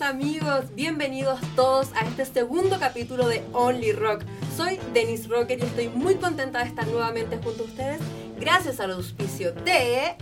Amigos, bienvenidos todos a este segundo capítulo de Only Rock. Soy Denise Rocker y estoy muy contenta de estar nuevamente junto a ustedes gracias al auspicio de...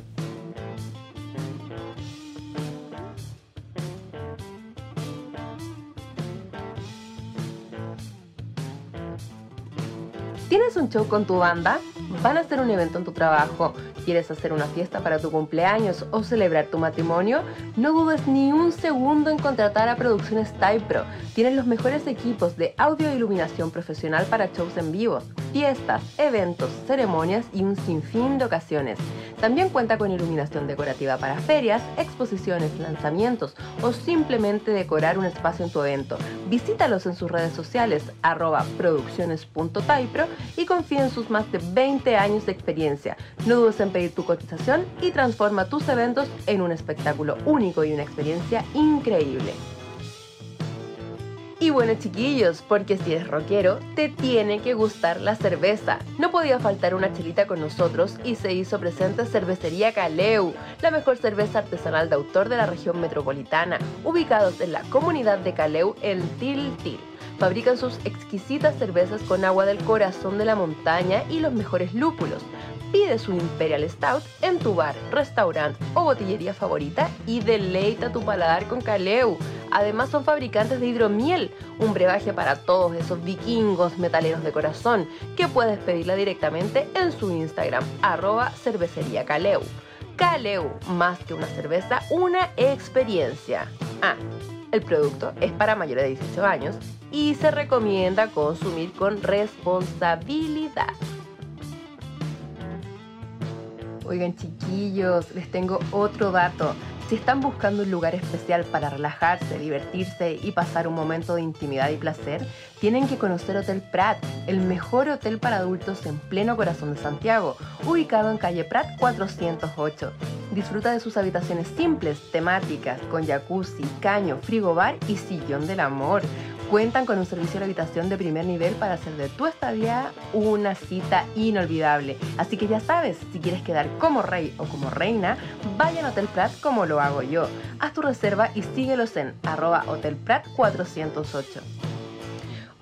¿Tienes un show con tu banda? ¿Van a hacer un evento en tu trabajo? ¿Quieres hacer una fiesta para tu cumpleaños o celebrar tu matrimonio? No dudes ni un segundo en contratar a Producciones Type Pro. Tienen los mejores equipos de audio e iluminación profesional para shows en vivo, fiestas, eventos, ceremonias y un sinfín de ocasiones. También cuenta con iluminación decorativa para ferias, exposiciones, lanzamientos o simplemente decorar un espacio en tu evento. Visítalos en sus redes sociales arroba producciones.typro y confía en sus más de 20 años de experiencia. No dudes en pedir tu cotización y transforma tus eventos en un espectáculo único y una experiencia increíble. Y bueno chiquillos, porque si eres rockero, te tiene que gustar la cerveza. No podía faltar una chelita con nosotros y se hizo presente Cervecería Caleu, la mejor cerveza artesanal de autor de la región metropolitana, ubicados en la comunidad de Caleu en Tiltil. Fabrican sus exquisitas cervezas con agua del corazón de la montaña y los mejores lúpulos. Pide su Imperial Stout en tu bar, restaurante o botillería favorita y deleita tu paladar con Caleu. Además son fabricantes de hidromiel, un brebaje para todos esos vikingos metaleros de corazón, que puedes pedirla directamente en su Instagram, arroba cervecería Caleu. Caleu, más que una cerveza, una experiencia. Ah, el producto es para mayores de 18 años y se recomienda consumir con responsabilidad. Oigan chiquillos, les tengo otro dato. Si están buscando un lugar especial para relajarse, divertirse y pasar un momento de intimidad y placer, tienen que conocer Hotel Prat, el mejor hotel para adultos en pleno corazón de Santiago, ubicado en calle Prat 408. Disfruta de sus habitaciones simples, temáticas, con jacuzzi, caño, frigobar y sillón del amor. Cuentan con un servicio de habitación de primer nivel para hacer de tu estadía una cita inolvidable. Así que ya sabes, si quieres quedar como rey o como reina, vayan a Hotel Prat como lo hago yo. Haz tu reserva y síguelos en arroba Hotel Prat 408.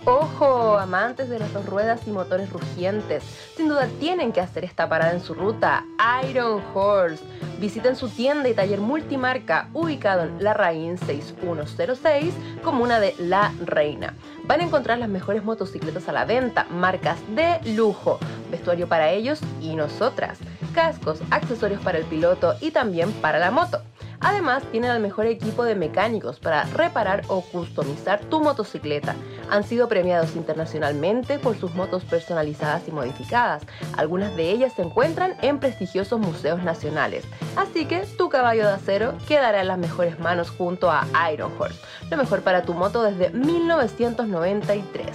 Ojo, amantes de las dos ruedas y motores rugientes, sin duda tienen que hacer esta parada en su ruta, Iron Horse. Visiten su tienda y taller multimarca ubicado en La Raín 6106, comuna de La Reina. Van a encontrar las mejores motocicletas a la venta, marcas de lujo, vestuario para ellos y nosotras, cascos, accesorios para el piloto y también para la moto. Además, tienen el mejor equipo de mecánicos para reparar o customizar tu motocicleta. Han sido premiados internacionalmente por sus motos personalizadas y modificadas. Algunas de ellas se encuentran en prestigiosos museos nacionales. Así que tu caballo de acero quedará en las mejores manos junto a Iron Horse, lo mejor para tu moto desde 1993.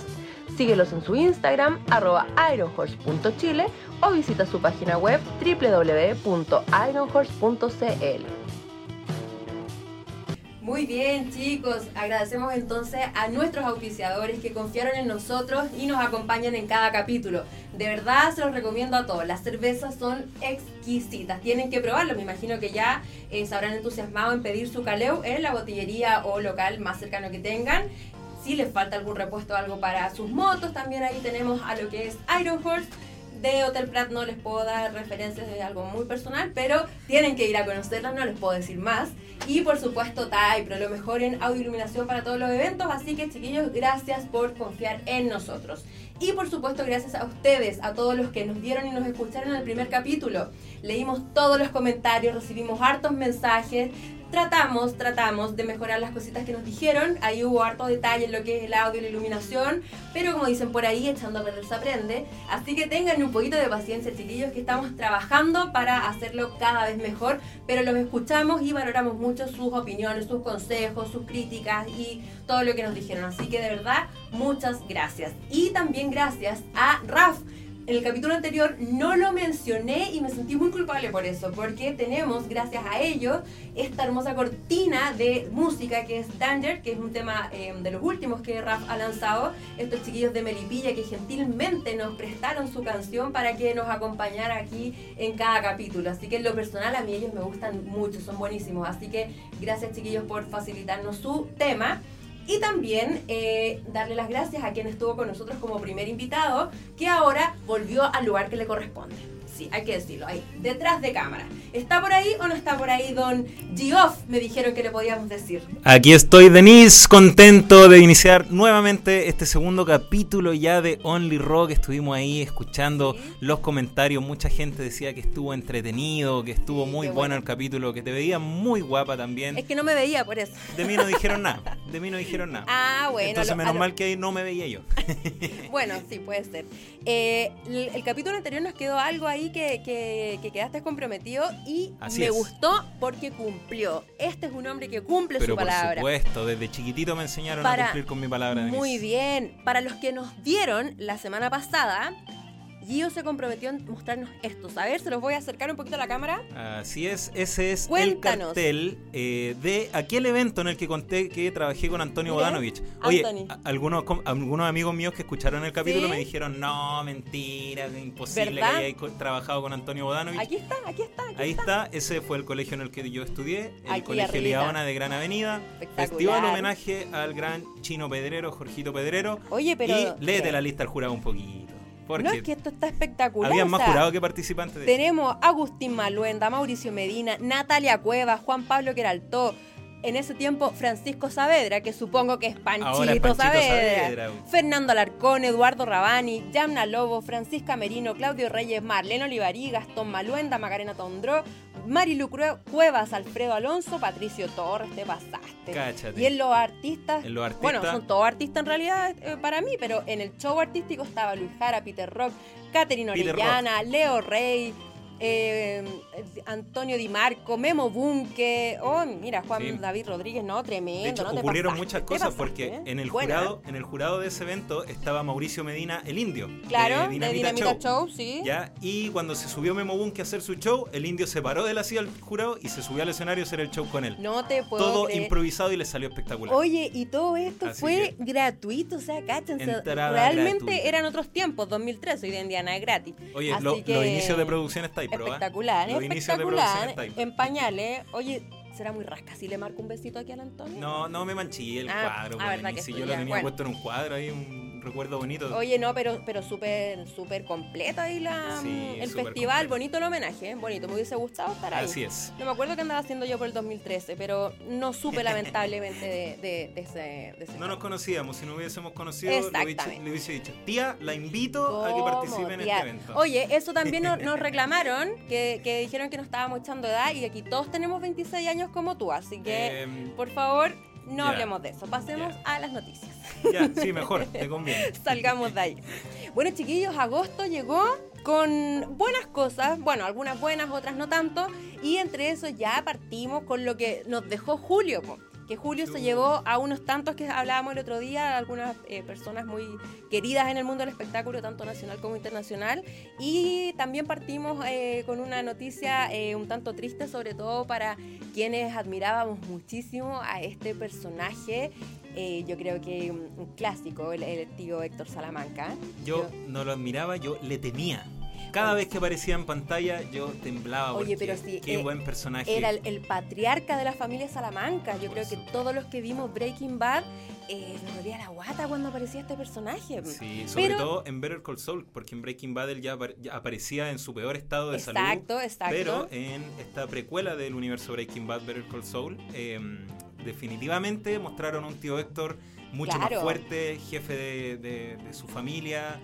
Síguelos en su Instagram, arroba ironhorse.chile o visita su página web www.ironhorse.cl. Muy bien chicos, agradecemos entonces a nuestros auspiciadores que confiaron en nosotros y nos acompañan en cada capítulo. De verdad se los recomiendo a todos, las cervezas son exquisitas, tienen que probarlo, me imagino que ya eh, se habrán entusiasmado en pedir su caleu en la botillería o local más cercano que tengan. Si les falta algún repuesto o algo para sus motos, también ahí tenemos a lo que es Iron Horse de Hotel Prat no les puedo dar referencias de algo muy personal, pero tienen que ir a conocerlas, no les puedo decir más. Y por supuesto Typro, lo mejor en audio iluminación para todos los eventos, así que chiquillos, gracias por confiar en nosotros. Y por supuesto gracias a ustedes, a todos los que nos vieron y nos escucharon en el primer capítulo. Leímos todos los comentarios, recibimos hartos mensajes, tratamos, tratamos de mejorar las cositas que nos dijeron. Ahí hubo harto detalle en lo que es el audio y la iluminación, pero como dicen por ahí, echando a perder se aprende. Así que tengan un poquito de paciencia, chiquillos, que estamos trabajando para hacerlo cada vez mejor, pero los escuchamos y valoramos mucho sus opiniones, sus consejos, sus críticas y todo lo que nos dijeron. Así que de verdad, muchas gracias. Y también gracias a Raf en el capítulo anterior no lo mencioné y me sentí muy culpable por eso, porque tenemos, gracias a ellos, esta hermosa cortina de música que es Danger, que es un tema eh, de los últimos que Raf ha lanzado. Estos chiquillos de Melipilla que gentilmente nos prestaron su canción para que nos acompañara aquí en cada capítulo. Así que en lo personal a mí ellos me gustan mucho, son buenísimos. Así que gracias chiquillos por facilitarnos su tema. Y también eh, darle las gracias a quien estuvo con nosotros como primer invitado, que ahora volvió al lugar que le corresponde sí, hay que decirlo, ahí, detrás de cámara. ¿Está por ahí o no está por ahí don Geoff? Me dijeron que le podíamos decir. Aquí estoy, Denise, contento de iniciar nuevamente este segundo capítulo ya de Only Rock. Estuvimos ahí escuchando los comentarios. Mucha gente decía que estuvo entretenido, que estuvo muy bueno, el capítulo, que te veía muy guapa también. Es que no me veía por eso. De mí no dijeron nada. De mí no dijeron nada. Ah, bueno. Entonces, menos mal que ahí no me veía yo. bueno, sí, puede ser. Eh, el capítulo anterior nos quedó algo ahí que, quedaste comprometido y me gustó porque cumplió. Este es un hombre que cumple su palabra. Por supuesto, desde chiquitito me enseñaron a cumplir con mi palabra. Muy bien. Para los que nos vieron la semana pasada, Gio se comprometió en mostrarnos estos. A ver, se los voy a acercar un poquito a la cámara. Así es, ese es el cartel eh, de aquel evento en el que conté que trabajé con Antonio Bodanovich. Oye, algunos, algunos amigos míos que escucharon el capítulo me dijeron, no, mentira, imposible que hayáis trabajado con Antonio Bodanovich. Aquí está, aquí está. Ahí está. ese fue el colegio en el que yo estudié, el Colegio Liaona de Gran Avenida. Festival homenaje al gran chino pedrero, Jorgito Pedrero. Oye, pero... Y léete la lista al jurado un poquito no, es que esto está espectacular. Había más jurados que participantes. tenemos Agustín Maluenda, Mauricio Medina, Natalia Cuevas, Juan Pablo Queraltó, en ese tiempo Francisco Saavedra, que supongo que es Panchito, Saavedra, Fernando Alarcón, Eduardo Rabani, Yamna Lobo, Francisca Merino, Claudio Reyes, Marlene Olivarí, Gastón Maluenda, Macarena Tondró, Marilu Cuevas, Alfredo Alonso, Patricio Torres, te pasaste. Y en los artistas, bueno, son todos artistas en realidad eh, para mí, pero en el show artístico estaba Luis Jara, Peter Rock, Caterina Orellana, Leo Rey, eh, Antonio Di Marco, Memo Bunke, oh, mira, Juan David Rodríguez, no, tremendo. De ocurrieron muchas cosas porque en el jurado, en el jurado de ese evento estaba Mauricio Medina, el indio. Claro, de Dinamita, Show. sí. ¿ya? Y cuando se subió Memo Bunke a hacer su show, el indio se paró de la silla del jurado y se subió al escenario a hacer el show con él. No te puedo Todo improvisado y le salió espectacular. Oye, y todo esto fue gratuito, o sea, cáchense. Realmente eran otros tiempos, 2013, hoy en día nada es gratis. Oye, los inicios de producción está Espectacular, espectacular. En pañales. Oye, será muy rasca si le marco un besito aquí al Antonio. No, no me manché el ah, cuadro. Ah, pues, si yo lo tenía puesto en un cuadro ahí, un recuerdo bonito. Oye, no, pero, pero súper, súper completo ahí la, el festival, bonito el homenaje, ¿eh? bonito, me hubiese gustado estar ahí. Así es. No me acuerdo qué andaba haciendo yo por el 2013, pero no supe lamentablemente de, ese, No nos conocíamos, si no hubiésemos conocido, le hubiese, dicho, tía, la invito a que participe en este evento. Oye, eso también nos, reclamaron, que, dijeron que nos estábamos echando edad y aquí todos tenemos 26 años como tú, así que, em, por favor, no hablemos de eso, pasemos a las noticias. Ya, sí, mejor, te conviene. Salgamos de ahí. Bueno, chiquillos, agosto llegó con buenas cosas, bueno, algunas buenas, otras no tanto, y entre eso ya partimos con lo que nos dejó Julio que Julio se llevó a unos tantos que hablábamos el otro día, algunas eh, personas muy queridas en el mundo del espectáculo, tanto nacional como internacional. Y también partimos eh, con una noticia eh, un tanto triste, sobre todo para quienes admirábamos muchísimo a este personaje. yo creo que un, clásico, el, tío Héctor Salamanca. yo no lo admiraba, yo le temía. Cada vez que aparecía en pantalla yo temblaba. Oye, pero sí. Qué eh, buen personaje. Era el, patriarca de la familia Salamanca. Yo creo que todos los que vimos Breaking Bad eh, nos dolía la guata cuando aparecía este personaje. Sí, sobre todo en Better Call Saul, porque en Breaking Bad él ya, aparecía en su peor estado de salud. Exacto, exacto. Pero en esta precuela del universo Breaking Bad, Better Call Saul, em, definitivamente mostraron a un tío Héctor mucho más fuerte, jefe de su familia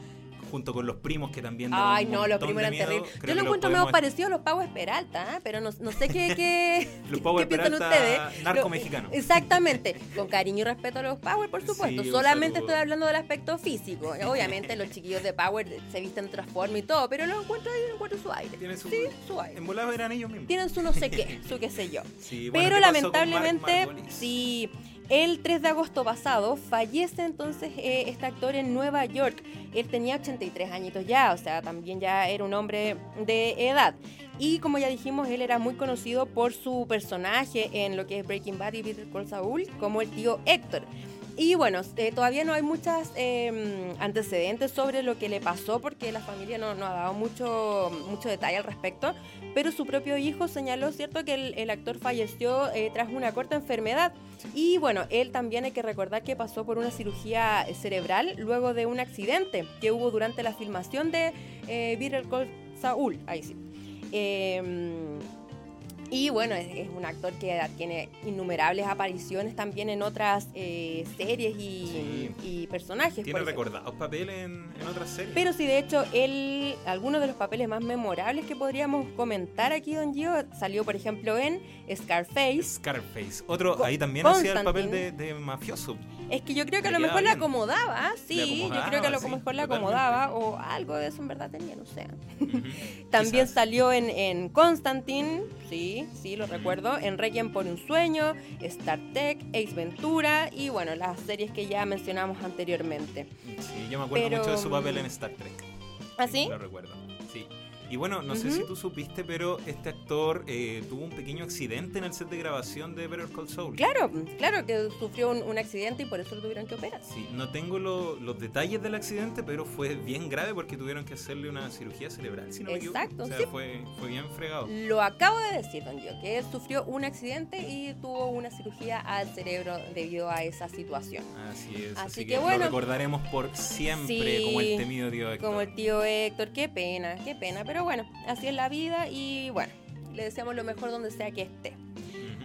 junto con los primos que también Ay, no, los primos eran terribles. Yo lo encuentro medio parecido a los Pagos Peralta, ¿eh? pero no, sé qué, qué, los Power piensan ustedes. Narco mexicano. Exactamente, con cariño y respeto a los Power, por supuesto. Solamente estoy hablando del aspecto físico. Obviamente los chiquillos de Power se visten de otra forma y todo, pero los encuentro ahí, encuentro su aire. Tienen su, sí, su aire. En volado eran ellos mismos. Tienen su no sé qué, su qué sé yo. pero lamentablemente, sí el 3 de agosto pasado fallece entonces eh, este actor en Nueva York. Él tenía 83 añitos ya, o sea, también ya era un hombre de edad. Y como ya dijimos, él era muy conocido por su personaje en lo que es Breaking Bad y Peter Call Saul como el tío Héctor. Y bueno, eh, todavía no hay muchos em, antecedentes sobre lo que le pasó porque la familia no, no, ha dado mucho, mucho detalle al respecto, pero su propio hijo señaló, ¿cierto?, que el, actor falleció eh, tras una corta enfermedad. Y bueno, él también hay que recordar que pasó por una cirugía cerebral luego de un accidente que hubo durante la filmación de eh, Better Call Saul, ahí sí. Y bueno, es, un actor que tiene innumerables apariciones también en otras eh, series y, personajes. Tiene recordados papeles en, otras series. Pero sí, de hecho, él, algunos de los papeles más memorables que podríamos comentar aquí, Don Gio, salió, por ejemplo, en Scarface. Scarface. Otro, ahí también hacía el papel de, mafioso. Es que yo creo que a lo mejor le acomodaba, sí, yo creo que a lo mejor le acomodaba, o algo de eso en verdad tenía, no sé. también salió en, en Constantine, sí, sí, lo recuerdo. En Requiem por un sueño, Star Trek, Ace Ventura y bueno, las series que ya mencionamos anteriormente. Sí, yo me acuerdo mucho de su papel en Star Trek. ¿Ah, sí? Lo recuerdo. Y bueno, no sé si tú supiste, pero este actor eh, tuvo un pequeño accidente en el set de grabación de Better Call Saul. Claro, claro que sufrió un, accidente y por eso lo tuvieron que operar. Sí, no tengo los detalles del accidente, pero fue bien grave porque tuvieron que hacerle una cirugía cerebral. Si no Exacto, me o sea, fue, fue, bien fregado. Lo acabo de decir, don Gio, que él sufrió un accidente y tuvo una cirugía al cerebro debido a esa situación. Así es. Así, que, bueno. Lo recordaremos por siempre como el temido tío Héctor. Como el tío Héctor. Qué pena, qué pena. Pero bueno, así es la vida y bueno, le deseamos lo mejor donde sea que esté.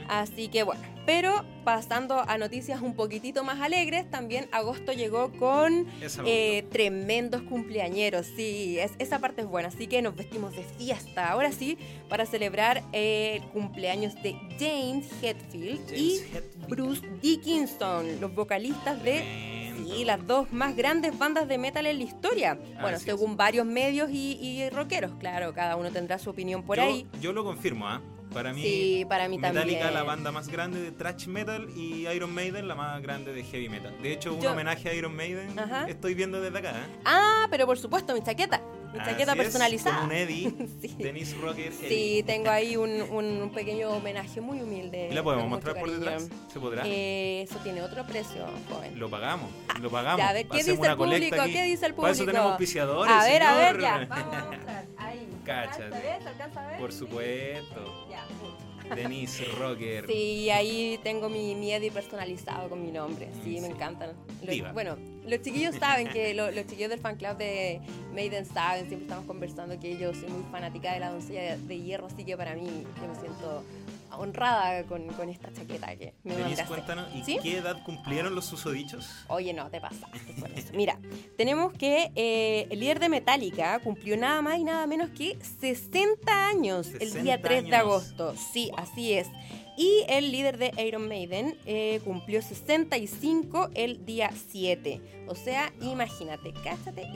Así que bueno, pero pasando a noticias un poquitito más alegres, también agosto llegó con eh, tremendos cumpleañeros. Sí, es, esa parte es buena, así que nos vestimos de fiesta. Ahora sí, para celebrar el cumpleaños de James Hetfield y Bruce Dickinson, los vocalistas de y las dos más grandes bandas de metal en la historia. bueno, según varios medios y, rockeros, claro, cada uno tendrá su opinión por ahí. Yo lo confirmo, ¿ah? Para mí, sí, para mí Metallica la banda más grande de thrash metal y Iron Maiden la más grande de heavy metal. De hecho, un homenaje a Iron Maiden estoy viendo desde acá. ¿eh? Ah, pero por supuesto, mi chaqueta mi chaqueta personalizada. con un Eddie, sí. Rocker. Sí, tengo ahí un, un, pequeño homenaje muy humilde. ¿Y la podemos mostrar por detrás? ¿Se podrá? Eh, eso tiene otro precio, joven. Lo pagamos, lo pagamos. a ver, ¿qué dice el público? ¿Qué dice el público? Para eso tenemos piciadores. A ver, a ver, ya. Vamos a mostrar. Ahí. Cáchate. ¿Se alcanza a ver? Por supuesto. Ya, Denise Rocker. Sí, ahí tengo mi, mi Eddie personalizado con mi nombre. Sí, me encantan. bueno, los chiquillos saben que los chiquillos del fan club de Maiden saben, siempre estamos conversando que yo soy muy fanática de la doncella de hierro, así que para mí yo me siento honrada con, con esta chaqueta que me Denise, cuéntanos, ¿y qué edad cumplieron los susodichos? Oye, no, te pasaste Mira, tenemos que eh, el líder de Metallica cumplió nada más y nada menos que 60 años el día 3 de agosto. Sí, así es. Y el líder de Iron Maiden eh, cumplió 65 el día 7. O sea, imagínate, cáchate.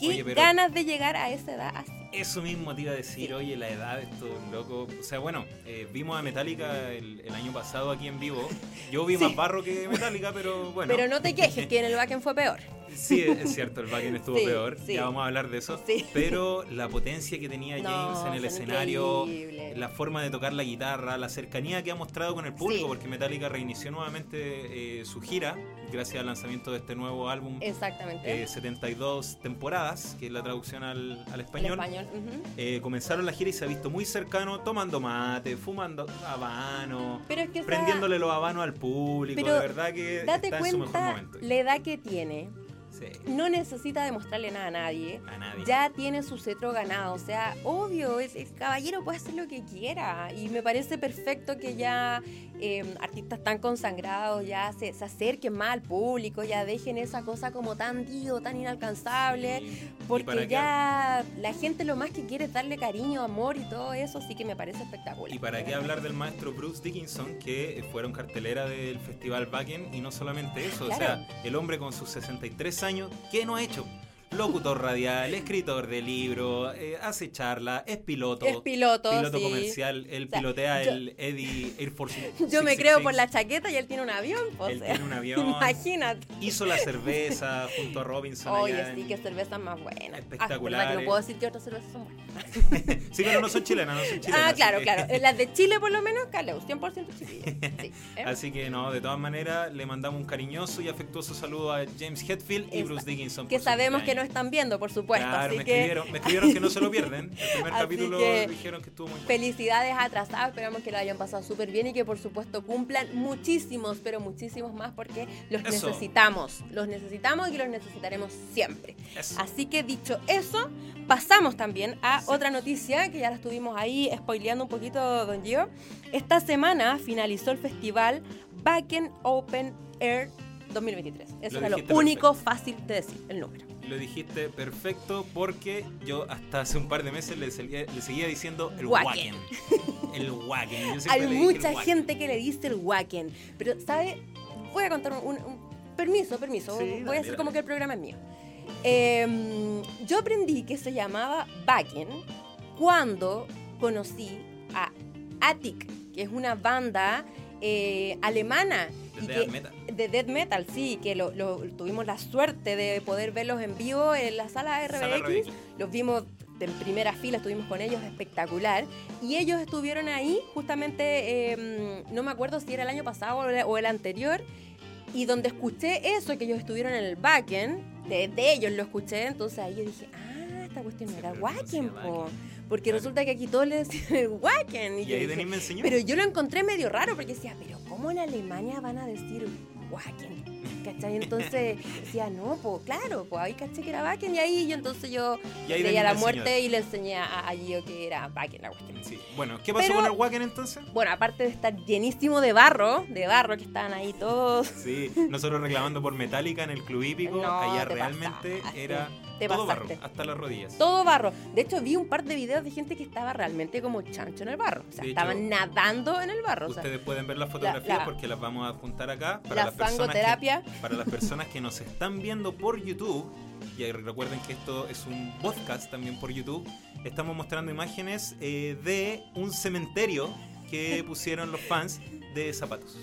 Qué ganas de llegar a esa edad así. Eso mismo te iba a decir, oye, la edad de estos locos. O sea, bueno, eh, vimos a Metallica el, año pasado aquí en vivo. Yo vi más barro que Metallica, pero bueno. Pero no te quejes, que en el backend fue peor. Sí, es cierto, el backend estuvo peor. Ya vamos a hablar de eso. Pero la potencia que tenía James en el escenario, la forma de tocar la guitarra, la cercanía que ha mostrado con el público, porque Metallica reinició nuevamente eh, su gira gracias al lanzamiento de este nuevo álbum. Exactamente. 72 eh, temporadas, que es la traducción al, al español. Eh, comenzaron la gira y se ha visto muy cercano, tomando mate, fumando habano, prendiéndole los habanos al público. de verdad que date está cuenta en su mejor momento. La edad que tiene no necesita demostrarle nada a nadie. a nadie. Ya tiene su cetro ganado. O sea, obvio, el caballero puede hacer lo que quiera. Y me parece perfecto que ya em, artistas tan consagrados ya se, se, acerquen más al público, ya dejen esa cosa como tan digo, tan inalcanzable. Porque ya la gente lo más que quiere es darle cariño, amor y todo eso. Así que me parece espectacular. ¿Y para qué hablar del maestro Bruce Dickinson, que fueron cartelera del Festival Backen? Y no solamente eso, o sea, el hombre con sus 63 años, ¿qué no ha hecho? Locutor radial, escritor de libro, eh, hace charla, es piloto. Es piloto. Piloto comercial. Él pilotea el Eddie Air Force. Yo me creo por la chaqueta y él tiene un avión. él tiene un avión. Imagínate. Hizo la cerveza junto a Robinson. Oye, sí, que cerveza más buena. Espectacular. Ah, no puedo decir que otras cervezas son buenas. sí, pero no son chilenas, no son chilenas. Ah, claro, claro. Las de Chile, por lo menos, Caleus, 100% chilena. Sí, ¿eh? Así que no, de todas maneras, le mandamos un cariñoso y afectuoso saludo a James Hetfield y Bruce Dickinson. Que sabemos que no están viendo, por supuesto. Claro, me, escribieron, me escribieron que no se lo pierden. El primer capítulo dijeron que estuvo muy bien. Felicidades atrasadas, esperamos que lo hayan pasado súper bien y que por supuesto cumplan muchísimos, pero muchísimos más porque los necesitamos. Los necesitamos y los necesitaremos siempre. Así que dicho eso, pasamos también a otra noticia que ya la estuvimos ahí spoileando un poquito, don Gio. Esta semana finalizó el festival Backen Open Air 2023. Eso es lo único fácil de decir, el número lo dijiste perfecto porque yo hasta hace un par de meses le, seguía, diciendo el wacken. El wacken. Hay mucha gente que le dice el wacken. Pero, ¿sabe? Voy a contar un... permiso, permiso. Voy a hacer como que el programa es mío. Em, yo aprendí que se llamaba wacken cuando conocí a Attic, que es una banda eh, alemana de death metal. De death metal, sí, que lo, tuvimos la suerte de poder verlos en vivo en la sala RBX. Los vimos en primera fila, estuvimos con ellos, espectacular. Y ellos estuvieron ahí, justamente, em, no me acuerdo si era el año pasado o el anterior, y donde escuché eso, que ellos estuvieron en el backend, de, ellos lo escuché, entonces ahí yo dije, ah, esta cuestión no era Wacken, po. Porque resulta que aquí todos le decían Wacken. Y, ahí me enseñó. Pero yo lo encontré medio raro porque decía, pero ¿cómo en Alemania van a decir Wacken? ¿Cachai? Entonces decía, no, pues claro, pues ahí caché que era Wacken y ahí yo entonces yo leía la muerte y le enseñé a, Gio que era Wacken la cuestión. Sí. Bueno, ¿qué pasó con el Wacken entonces? Bueno, aparte de estar llenísimo de barro, de barro que estaban ahí todos. Sí, nosotros reclamando por Metallica en el club hípico, allá realmente era todo barro, hasta las rodillas. Todo barro. De hecho, vi un par de videos de gente que estaba realmente como chancho en el barro. O sea, estaban nadando en el barro. Ustedes pueden ver las fotografías porque las vamos a juntar acá. Para la las fangoterapia. para las personas que nos están viendo por YouTube, y recuerden que esto es un podcast también por YouTube, estamos mostrando imágenes eh, de un cementerio que pusieron los fans de zapatos.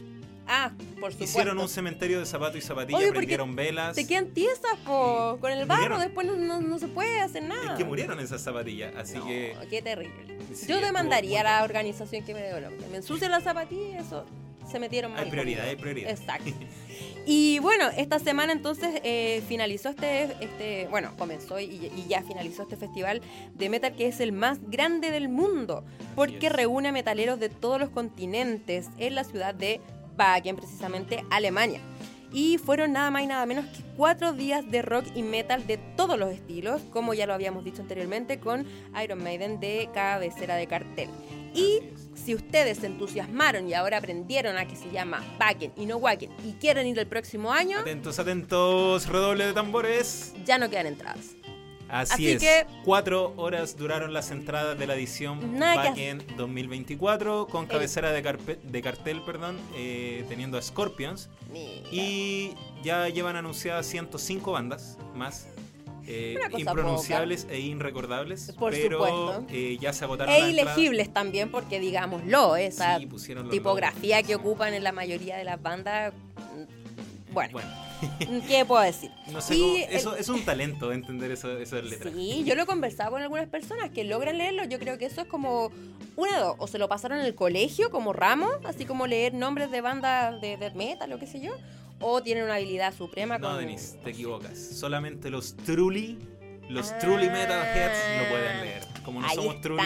Ah, por supuesto. Hicieron un cementerio de zapatos y zapatillas, prendieron velas. Se quedan tiesas, po. Con el barro después no, se puede hacer nada. Es que murieron esas zapatillas, así que... qué terrible. Yo demandaría a la organización que me, que me ensucie las zapatillas, eso se metieron Hay prioridad, hay prioridad. Exacto. y bueno, esta semana entonces eh, finalizó este, este, bueno, comenzó y, ya finalizó este festival de metal que es el más grande del mundo, porque reúne a metaleros de todos los continentes en la ciudad de Wagen, precisamente Alemania. Y fueron nada más y nada menos que cuatro días de rock y metal de todos los estilos, como ya lo habíamos dicho anteriormente, con Iron Maiden de cabecera de cartel. Y si ustedes se entusiasmaron y ahora aprendieron a que se llama Wagen y no Wagen y quieren ir el próximo año. Atentos, atentos, redoble de tambores. Ya no quedan entradas. Así, es. Que, Cuatro horas duraron las entradas de la edición Backend 2024 con cabecera de, de cartel, perdón, eh, teniendo a Scorpions. Y ya llevan anunciadas 105 bandas más. Eh, impronunciables e irrecordables, pero eh, ya se agotaron. E ilegibles también, porque digámoslo, esa tipografía que ocupan en la mayoría de las bandas. Mm, bueno. ¿Qué puedo decir? No sé eso es un talento entender eso, eso de letras. Sí, yo lo he conversado con algunas personas que logran leerlo. Yo creo que eso es como una dos. O se lo pasaron en el colegio como ramo, así como leer nombres de bandas de death metal, lo que sé yo. O tienen una habilidad suprema. No, Denis, te equivocas. Solamente los truly Los Truly Metalheads lo pueden leer. Como no somos Truly.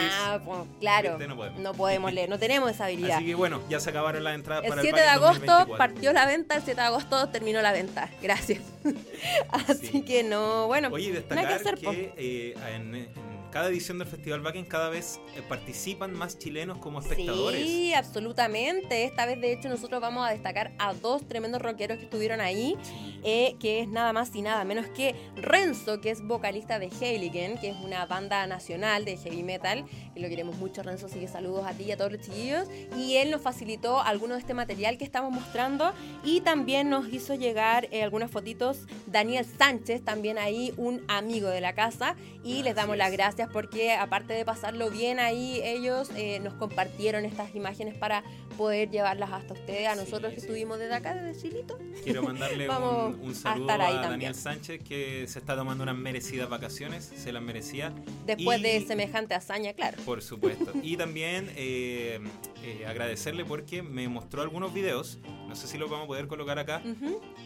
claro, no podemos. leer, no tenemos esa habilidad. Así que bueno, ya se acabaron las entradas el para el 7 de agosto partió la venta, el 7 de agosto terminó la venta. Gracias. Así que no, bueno, Oye, destacar que, que eh, en cada edición del Festival Backen cada vez eh, participan más chilenos como espectadores. Sí, absolutamente. Esta vez, de hecho, nosotros vamos a destacar a dos tremendos rockeros que estuvieron ahí, eh, que es nada más y nada menos que Renzo, que es vocalista de Heiligen, que es una banda nacional de heavy metal, que lo queremos mucho, Renzo, así que saludos a ti y a todos los chiquillos. Y él nos facilitó alguno de este material que estamos mostrando y también nos hizo llegar eh, algunas fotitos Daniel Sánchez, también ahí un amigo de la casa, y les damos las gracias porque aparte de pasarlo bien ahí, ellos eh, nos compartieron estas imágenes para poder llevarlas hasta ustedes, a nosotros que estuvimos desde acá, desde Chilito. Quiero mandarle un, saludo a, Daniel Sánchez que se está tomando unas merecidas vacaciones, se las merecía. Después de semejante hazaña, claro. Por supuesto. y también eh, eh, agradecerle porque me mostró algunos videos, no sé si los vamos a poder colocar acá,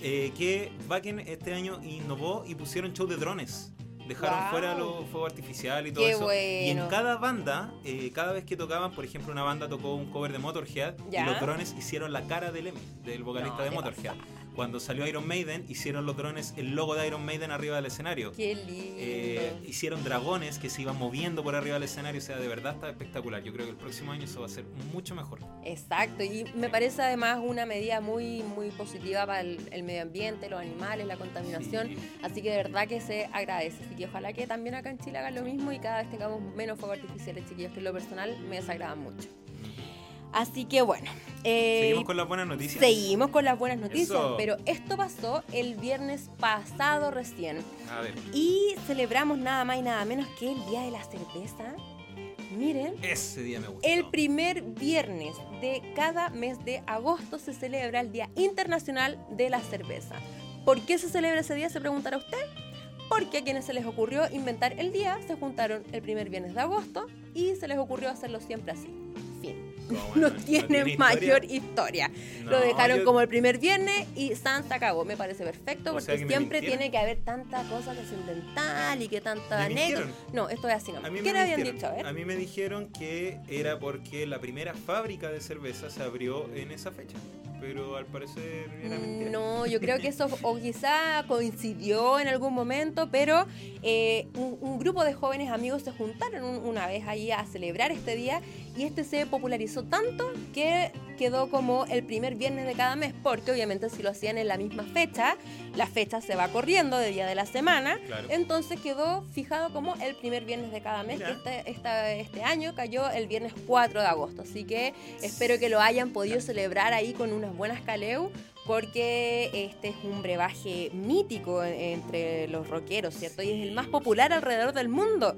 que Bakken este año innovó y pusieron show de drones dejaron fuera los fuegos artificiales y todo eso. Y en cada banda, eh, cada vez que tocaban, por ejemplo, una banda tocó un cover de Motorhead y los drones hicieron la cara del Lemmy, del vocalista de Motorhead cuando salió Iron Maiden, hicieron los drones el logo de Iron Maiden arriba del escenario. Qué lindo. Eh, hicieron dragones que se iban moviendo por arriba del escenario. O sea, de verdad está espectacular. Yo creo que el próximo año eso va a ser mucho mejor. Exacto. Y me parece además una medida muy, muy positiva para el, medio ambiente, los animales, la contaminación. Así que de verdad que se agradece. Así que ojalá que también acá en Chile hagan lo mismo y cada vez tengamos menos fuegos artificiales, chiquillos, que en lo personal me desagradan mucho. Así que bueno. Eh, seguimos con las buenas noticias. Seguimos con las buenas noticias, pero esto pasó el viernes pasado recién. A ver. Y celebramos nada más y nada menos que el Día de la Cerveza. Miren. Ese día me gustó. El primer viernes de cada mes de agosto se celebra el Día Internacional de la Cerveza. ¿Por qué se celebra ese día? Se preguntará usted. Porque a quienes se les ocurrió inventar el día se juntaron el primer viernes de agosto y se les ocurrió hacerlo siempre así. Fin. no, tiene mayor historia. lo dejaron como el primer viernes y Santa acabó. Me parece perfecto porque siempre tiene que haber tanta cosa que se inventar y que tanta anécdota. No, esto es así, ¿no? ¿Qué le habían dicho? A, ver. a mí me dijeron que era porque la primera fábrica de cerveza se abrió en esa fecha pero al parecer era mentira. No, yo creo que eso o quizá coincidió en algún momento, pero eh, un, grupo de jóvenes amigos se juntaron una vez ahí a celebrar este día y este se popularizó tanto que quedó como el primer viernes de cada mes, porque obviamente si lo hacían en la misma fecha, la fecha se va corriendo de día de la semana, entonces quedó fijado como el primer viernes de cada mes, que este, este, año cayó el viernes 4 de agosto, así que espero que lo hayan podido celebrar ahí con unas buenas caleu, porque este es un brebaje mítico entre los rockeros, ¿cierto? Y es el más popular alrededor del mundo.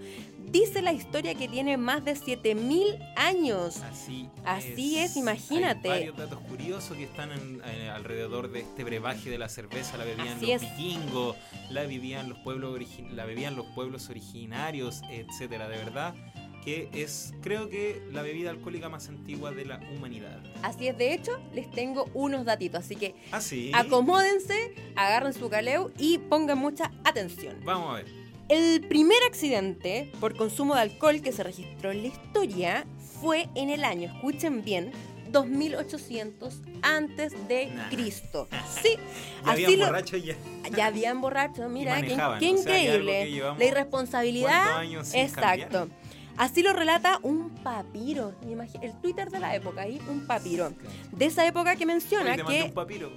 Dice la historia que tiene más de 7000 años. Así, Así es, imagínate. Hay varios datos curiosos que están eh, alrededor de este brebaje de la cerveza. La bebían los vikingos, la vivían los pueblos la bebían los pueblos originarios, etcétera. De verdad que es, creo que, la bebida alcohólica más antigua de la humanidad. Así es, de hecho, les tengo unos datitos, así que ¿Ah, acomódense, agarren su caleo y pongan mucha atención. Vamos a ver. El primer accidente por consumo de alcohol que se registró en la historia fue en el año, escuchen bien, 2800 antes de Cristo. Sí, ya así habían lo, ya. ya habían borracho, mira, qué, increíble. la irresponsabilidad. Exacto. Así lo relata un papiro, el Twitter de la época, ahí un papiro. De esa época que menciona que... Un papiro,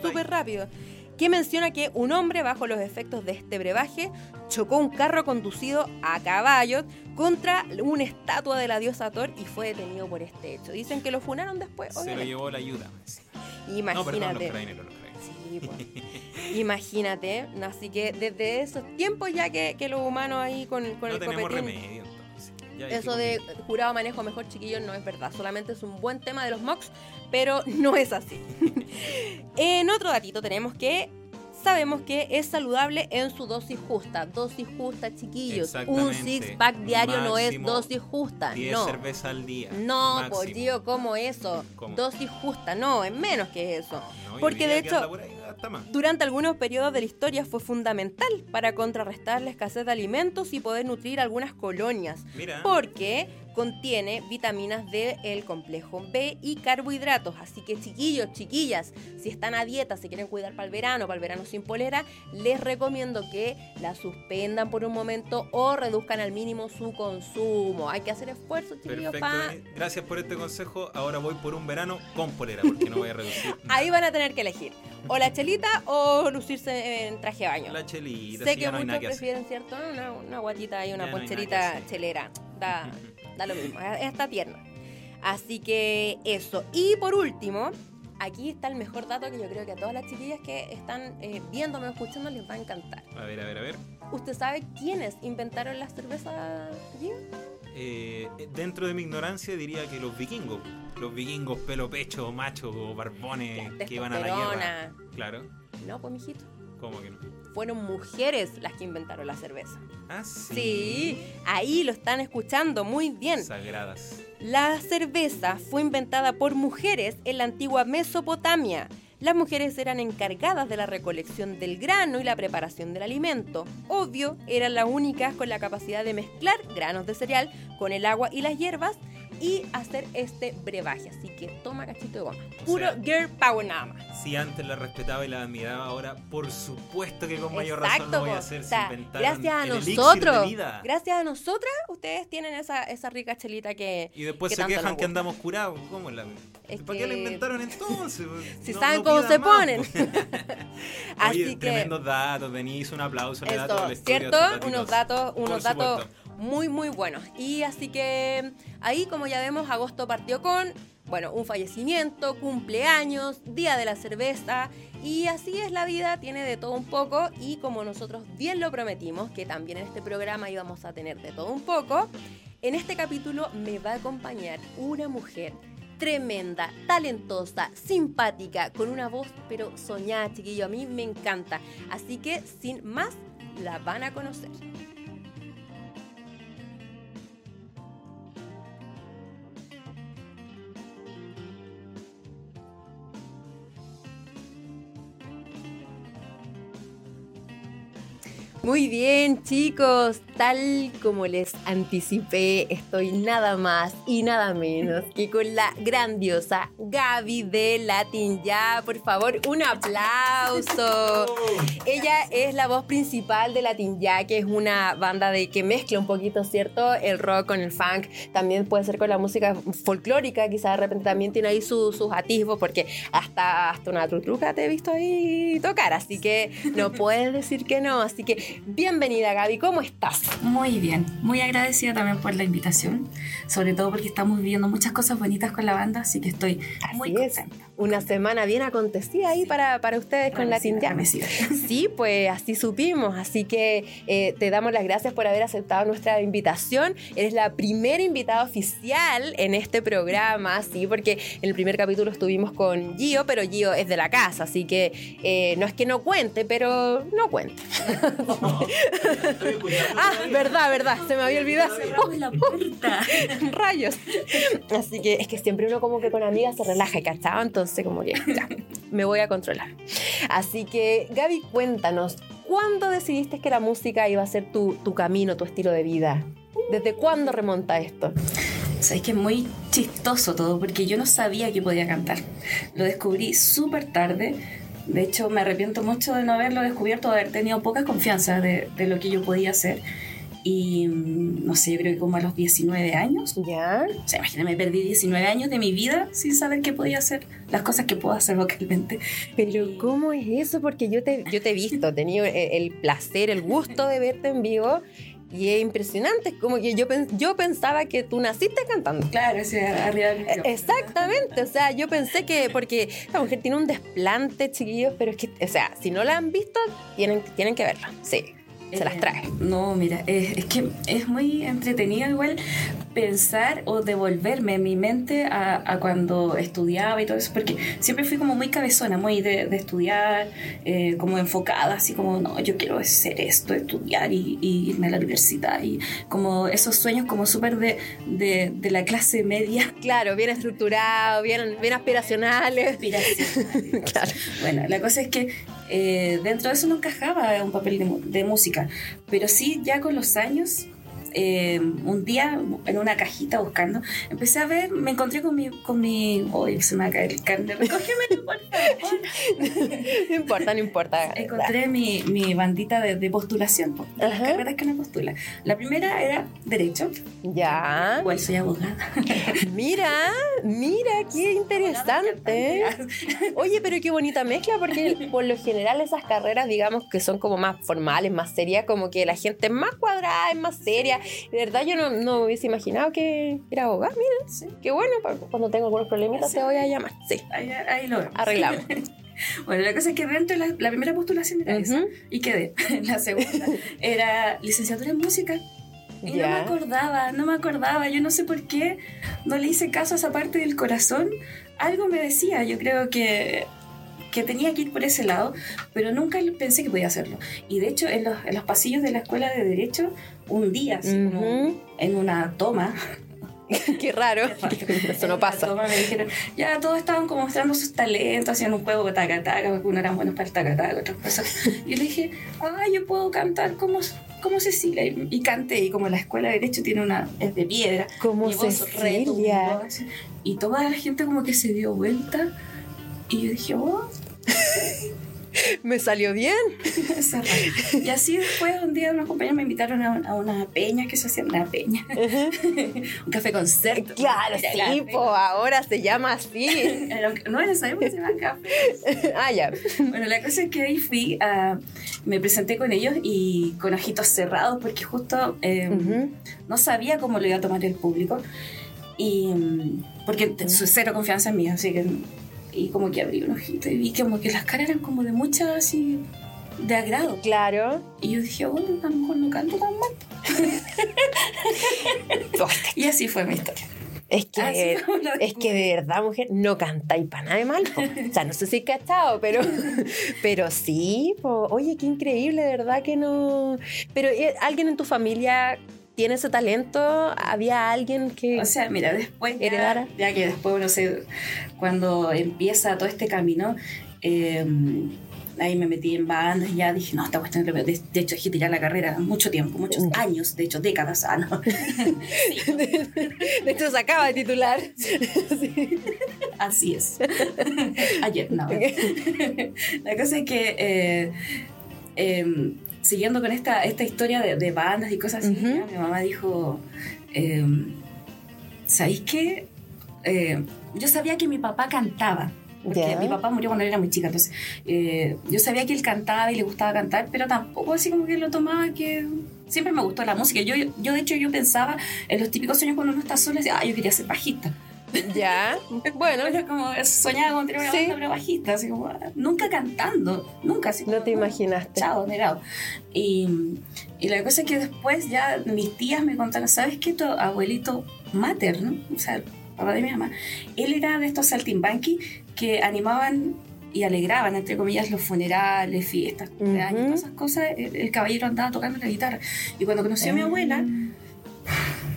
Súper rápido que menciona que un hombre bajo los efectos de este brebaje chocó un carro conducido a caballo contra una estatua de la diosa Thor y fue detenido por este hecho. Dicen que lo funaron después. Se lo llevó la ayuda. Imagínate. Imagínate, así que desde esos tiempos ya que, los humanos ahí con, con no el tenemos remedio. Eso de jurado manejo mejor chiquillo no es verdad, solamente es un buen tema de los mocks, pero no es así. en otro datito tenemos que sabemos que es saludable en su dosis justa. Dosis justa, chiquillos. Un six pack diario no es dosis justa. 10 no. cerveza al día. No, por Dios, ¿cómo eso? Dosis justa, no, es menos que eso. Porque de hecho. Durante algunos periodos de la historia fue fundamental para contrarrestar la escasez de alimentos y poder nutrir algunas colonias. Mira. Porque contiene vitaminas del complejo B y carbohidratos. Así que chiquillos, chiquillas, si están a dieta, si quieren cuidar para el verano, para el verano sin polera, les recomiendo que la suspendan por un momento o reduzcan al mínimo su consumo. Hay que hacer esfuerzo, chiquillos. Perfecto. Gracias por este consejo. Ahora voy por un verano con polera porque no voy a reducir. Ahí van a tener que elegir. O la chelita o lucirse en traje de baño. La chelita. Sé que muchos prefieren, ¿cierto? Una, una guatita y una poncherita chelera. Da, da lo mismo, está tierna. Así que eso. Y por último, aquí está el mejor dato que yo creo que a todas las chiquillas que están eh, viéndome o escuchando les va a encantar. A ver, a ver, a ver. ¿Usted sabe quiénes inventaron la cerveza eh, dentro de mi ignorancia diría que los vikingos. Los vikingos pelo pecho, machos o barbones que iban a la guerra. Claro. No, pues mijito. ¿Cómo que no? Fueron mujeres las que inventaron la cerveza. Ah, sí. Sí, ahí lo están escuchando muy bien. Sagradas. La cerveza fue inventada por mujeres en la antigua Mesopotamia. Las mujeres eran encargadas de la recolección del grano y la preparación del alimento. Obvio, eran las únicas con la capacidad de mezclar granos de cereal con el agua y las hierbas y hacer este brebaje. Así que toma cachito de goma. Puro girl power nada más. Si antes la respetaba y la admiraba, ahora por supuesto que con mayor razón lo voy a hacer. gracias a nosotros. Gracias a nosotras, ustedes tienen esa, esa rica chelita que. Y después se quejan que andamos curados. ¿Cómo la.? ¿Para qué la inventaron entonces? si saben cómo se ponen. Así que... tremendos datos, Denise, un aplauso. le da ¿Cierto? Unos datos, unos datos muy, muy buenos. Y así que ahí, como ya vemos, agosto partió con, bueno, un fallecimiento, cumpleaños, día de la cerveza. Y así es la vida, tiene de todo un poco. Y como nosotros bien lo prometimos, que también en este programa íbamos a tener de todo un poco, en este capítulo me va a acompañar una mujer tremenda, talentosa, simpática, con una voz pero soñada, chiquillo. A mí me encanta. Así que sin más, la van a conocer. Muy bien, chicos, tal como les anticipé, estoy nada más y nada menos que con la grandiosa Gaby de Latin Ya. Por favor, un aplauso. Ella es la voz principal de Latin Ya, que es una banda de que mezcla un poquito, ¿cierto? El rock con el funk. También puede ser con la música folclórica, quizás de repente también tiene ahí sus atisbos, porque hasta, hasta una trutruca te he visto ahí tocar, así que no puedes decir que no. Así que Bienvenida Gaby, ¿cómo estás? Muy bien, muy agradecida también por la invitación, sobre todo porque estamos viviendo muchas cosas bonitas con la banda, así que estoy muy contenta. Una semana bien acontecida ahí para, para ustedes con la Tintia. Sí, pues así supimos, así que eh, te damos las gracias por haber aceptado nuestra invitación. Eres la primera invitada oficial en este programa, sí, porque en el primer capítulo estuvimos con Gio, pero Gio es de la casa, así que eh, no es que no cuente, pero no cuenta. ah, verdad, verdad, se me había olvidado. la puerta. Rayos. Así que es que siempre uno como que con amigas se relaja, ¿cachado? Entonces como que ya, me voy a controlar. Así que Gaby, cuéntanos, ¿cuándo decidiste que la música iba a ser tu, tu camino, tu estilo de vida? ¿Desde cuándo remonta esto? Sabes que es muy chistoso todo porque yo no sabía que podía cantar. Lo descubrí súper tarde de hecho, me arrepiento mucho de no haberlo descubierto, de haber tenido poca confianza de, de lo que yo podía hacer. Y mm, no sé, yo creo que como a los 19 años. ¿Ya? O sea, imagínate, me perdí 19 años de mi vida sin saber qué podía hacer, las cosas que puedo hacer vocalmente. Pero, ¿cómo es eso? Porque yo te, yo te he visto, he tenido el placer, el gusto de verte en vivo y es impresionante, como que yo, yo pensaba que tú naciste cantando. Claro, sí, arriba del e-, Exactamente, o sea, yo pensé que, porque esta mujer tiene un desplante, chiquillos, pero es que, o sea, si no la han visto, tienen, tienen que verla, sí. Se las trae. No, mira, es, es, que es muy entretenido igual pensar o devolverme mi mente a, cuando estudiaba y todo eso, porque siempre fui como muy cabezona, muy de, estudiar, eh, como enfocada, así como, no, yo quiero hacer esto, estudiar y, irme a la universidad, y como esos sueños como súper de, de, la clase media. Claro, bien estructurado, bien, bien aspiracionales. claro. Bueno, la cosa es que eh, dentro de eso no encajaba un papel de, de música, pero sí ya con los años eh, un día en una cajita buscando, empecé a ver, me encontré con mi, con mi, hoy se me va a caer el carne, recógeme, por no importa, no importa. Encontré mi, mi bandita de, de postulación, las carreras que me postula. La primera era Derecho. Ya. Igual soy abogada. mira, mira, qué interesante. Oye, pero qué bonita mezcla, porque por lo general esas carreras, digamos, que son como más formales, más serias, como que la gente es más cuadrada, es más seria, de verdad yo no, no hubiese imaginado que era abogado, mira. Sí. Qué bueno, cuando tengo algunos problemitas te voy a llamar. Sí. Ahí, lo Arreglamos. Bueno, la cosa es que dentro de la, primera postulación era esa y quedé. La segunda era licenciatura en música. Y no me acordaba, no me acordaba. Yo no sé por qué no le hice caso a esa parte del corazón. Algo me decía, yo creo que que tenía que ir por ese lado, pero nunca pensé que podía hacerlo. Y de hecho, en los, en los pasillos de la escuela de Derecho, un día, en una toma, Qué raro. Eso no pasa. Me dijeron, ya todos estaban como mostrando sus talentos, hacían un juego de taca taca, porque uno eran buenos para el taca taca, otras cosas. Y yo le dije, ah, yo puedo cantar como, como Cecilia. Y, canté, y como la escuela de Derecho tiene una, es de piedra. Como Cecilia. y toda la gente como que se dio vuelta y yo dije, oh. me salió bien. y así después un día unos compañeros me invitaron a, una peña que se hacía una peña. un café concierto. Claro, sí, ahora se llama así. no en esa época se llama café. ah, ya. Bueno, la cosa es que ahí fui, a, me presenté con ellos y con ojitos cerrados porque justo em, no sabía cómo lo iba a tomar el público. Y porque su cero confianza en mí, así que y como que abrí un ojito y vi como que las caras eran como de mucha así de agrado. Claro. Y yo dije, bueno, a lo mejor no canto tan mal. y así fue mi historia. Es que, es que de verdad, mujer, no cantáis para nada de mal. O sea, no sé si cachado, pero, pero sí. Oye, qué increíble, de verdad que no. Pero eh, alguien en tu familia tiene ese talento? ¿Había alguien que O sea, mira, después heredara? Ya, que después, no sé, cuando empieza todo este camino, em, ahí me metí en bandas y ya dije, no, esta cuestión, de, de hecho, dejé tirar la carrera mucho tiempo, muchos años, de hecho, décadas, ah, no. de, hecho, se acaba de titular. Así es. Ayer, no. la cosa es que... Eh, em, siguiendo con esta, esta historia de, bandas y cosas así, mi mamá dijo, eh, ¿sabéis qué? Eh, yo sabía que mi papá cantaba. Porque mi papá murió cuando era muy chica, entonces eh, yo sabía que él cantaba y le gustaba cantar, pero tampoco así como que lo tomaba que siempre me gustó la música. Yo, yo de hecho yo pensaba en los típicos sueños cuando uno está solo, decía, ah, yo quería ser bajista. Ya, bueno. Era como soñaba con tener una banda, pero bajista, así como, nunca cantando, nunca. Así no te imaginaste. Chao, negado. Y, y la cosa es que después ya mis tías me contaron, ¿sabes qué? Tu abuelito materno, o sea, el papá de mi mamá, él era de estos saltimbanqui que animaban y alegraban, entre comillas, los funerales, fiestas, cumpleaños, todas esas cosas. El, caballero andaba tocando la guitarra. Y cuando conoció a mi abuela, ah.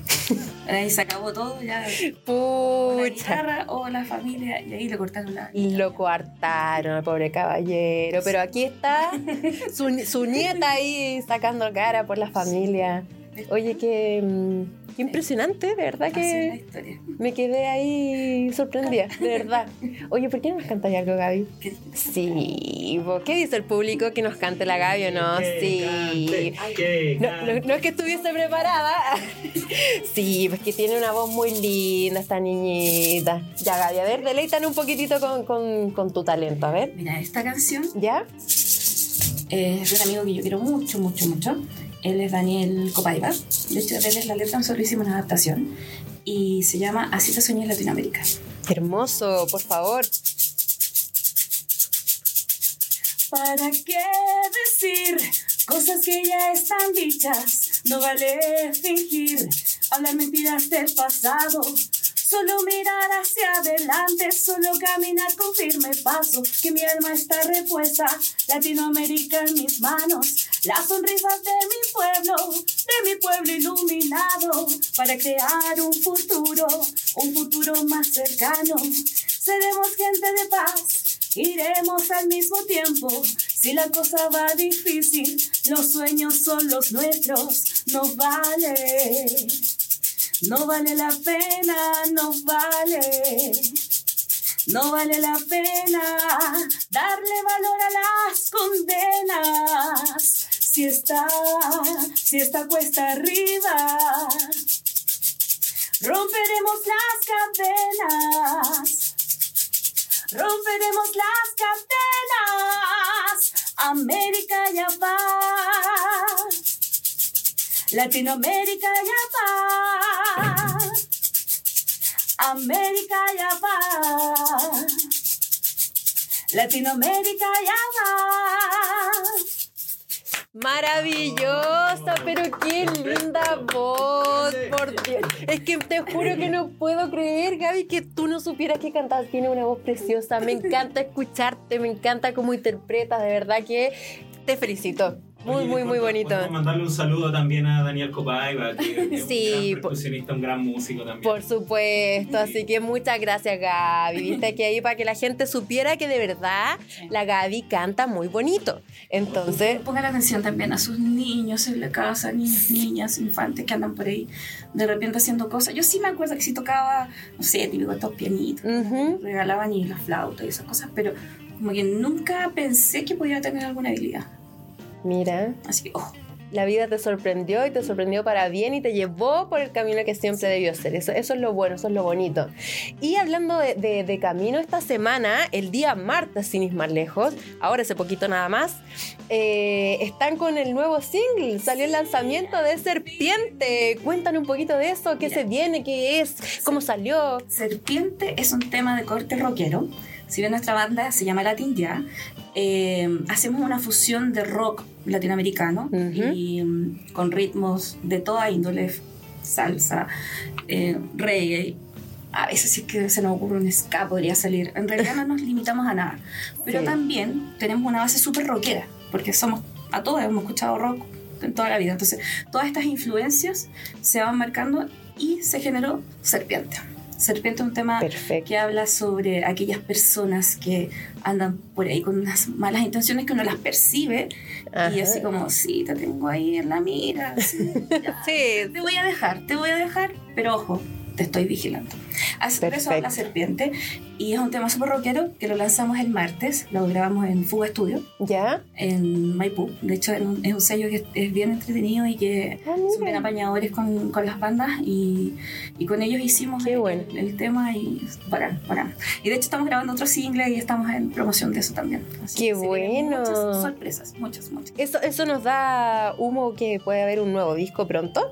Ahí se acabó todo, ya. Pucha. La guitarra o la familia, y ahí le cortaron la. Lo coartaron al pobre caballero. Pero aquí está su, su nieta ahí sacando cara por la familia. Oye, que mm, Qué impresionante, de verdad que me quedé ahí sorprendida, de verdad. Oye, ¿por qué no nos cantáis algo, Gaby? Sí, ¿qué dice el público? Que nos cante la Gaby o no? Sí. No, es que estuviese preparada. Sí, pues que tiene una voz muy linda esta niñita. Ya, Gaby, a ver, deleitan un poquitito con, con, tu talento, a ver. Mira, esta canción. ¿Ya? Es de un amigo que yo quiero mucho, mucho, mucho. Él es Daniel Copaiba. De hecho, de la letra, nosotros hicimos una adaptación. Y se llama Así se sueña en Latinoamérica. Hermoso, por favor. ¿Para qué decir cosas que ya están dichas? No vale fingir hablar mentiras del pasado. Solo mirar hacia adelante, solo caminar con firme paso, que mi alma está repuesta, Latinoamérica en mis manos, las sonrisas de mi pueblo, de mi pueblo iluminado, para crear un futuro, un futuro más cercano. Seremos gente de paz, iremos al mismo tiempo. Si la cosa va difícil, los sueños son los nuestros, no vale. No vale la pena, no vale. No vale la pena darle valor a las condenas. Si está, si está cuesta arriba, romperemos las cadenas. Romperemos las cadenas. América ya va. Latinoamérica ya va. América ya va. Latinoamérica ya va. Maravillosa, pero qué linda voz, por Dios. Es que te juro que no puedo creer, Gaby, que tú no supieras que cantas. Tiene una voz preciosa, me encanta escucharte, me encanta cómo interpretas, de verdad que te felicito. Muy, muy, muy bonito. mandarle un saludo también a Daniel Copaiba, que es sí, un gran percusionista, un gran músico también. Por supuesto, así que muchas gracias Gaby. Viste que ahí para que la gente supiera que de verdad la Gaby canta muy bonito. Entonces... Pongan atención también a sus niños en la casa, niños, niñas, infantes que andan por ahí de repente haciendo cosas. Yo sí me acuerdo que sí tocaba, no sé, típico estos pianitos, regalaban y la flauta y esas cosas, pero como que nunca pensé que podía tener alguna habilidad. Mira. Así que, oh. La vida te sorprendió y te sorprendió para bien y te llevó por el camino que siempre debió ser. Eso, eso es lo bueno, eso es lo bonito. Y hablando de, camino, esta semana, el día martes, sin ir más lejos, ahora hace poquito nada más, eh, están con el nuevo single. Salió el lanzamiento de Serpiente. Cuéntanos un poquito de eso, qué se viene, qué es, cómo salió. Serpiente es un tema de corte rockero. Si bien nuestra banda se llama Latin Ya, eh, hacemos una fusión de rock latinoamericano y mm, con ritmos de toda índole, salsa, eh, reggae. A veces sí que se nos ocurre un ska, podría salir. En realidad no nos limitamos a nada. Pero también tenemos una base súper rockera, porque somos, a todos hemos escuchado rock en toda la vida. Entonces, todas estas influencias se van marcando y se generó Serpiente. Serpiente es un tema que habla sobre aquellas personas que andan por ahí con unas malas intenciones que uno las percibe y así como, sí, te tengo ahí en la mira, sí, te voy a dejar, te voy a dejar, pero ojo, te estoy vigilando. Así eso la serpiente. Y es un tema súper rockero que lo lanzamos el martes, lo grabamos en Fuga Studio. ¿Ya? En Maipú. De hecho, es un, sello que es bien entretenido y que ah, son bien apañadores con, con, las bandas. Y, y con ellos hicimos el, tema y para, para. Y de hecho, estamos grabando otro single y estamos en promoción de eso también. Qué bueno. Muchas sorpresas, muchas, muchas. ¿Eso, ¿Eso nos da humo que puede haber un nuevo disco pronto?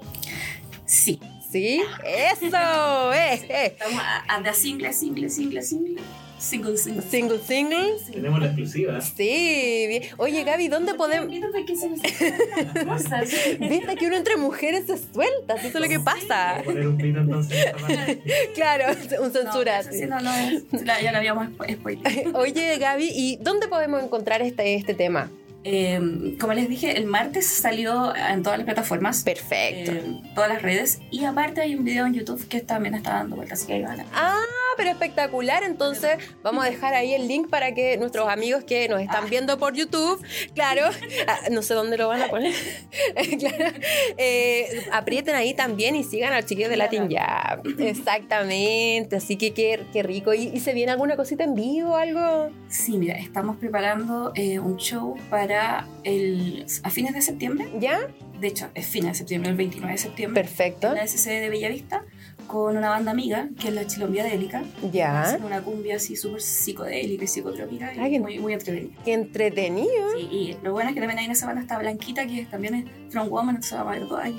Sí, ¿Sí? ¡Eso! ¡Eh! eh. Estamos a, a, single, single, single, single. Single, single. Single, single. Tenemos la exclusiva. Sí. Bien. Oye, Gaby, ¿dónde podemos...? Viste que uno entre mujeres se suelta, eso es lo que pasa. Poner un pito entonces. claro, un censura. No, no, no, ya lo habíamos spoilado. Oye, Gaby, ¿y dónde podemos encontrar este, este tema? Em, como les dije, el martes salió en todas las plataformas. Perfecto. En todas las redes. Y aparte hay un video en YouTube que también está dando vueltas, así que ahí van a... Ah, pero espectacular. Entonces vamos a dejar ahí el link para que nuestros amigos que nos están ah. viendo por YouTube, claro, ah, no sé dónde lo van a poner, claro, eh, aprieten ahí también y sigan al chiquillo de Latin Jab. Exactamente. Así que qué, qué rico. ¿Y, se viene alguna cosita en vivo, algo? Sí, mira, estamos preparando eh, un show para el, a fines de septiembre. ¿Ya? De hecho, es fines de septiembre, el 29 de septiembre. Perfecto. En la SC de Bellavista, con una banda amiga, que es la Chilombia Délica. Ya. una cumbia así súper psicodélica y psicotrópica. muy, muy entretenida. Qué entretenido. Sí, y lo bueno es que también ahí en esa banda está Blanquita, que también es From Woman, entonces va a haber todas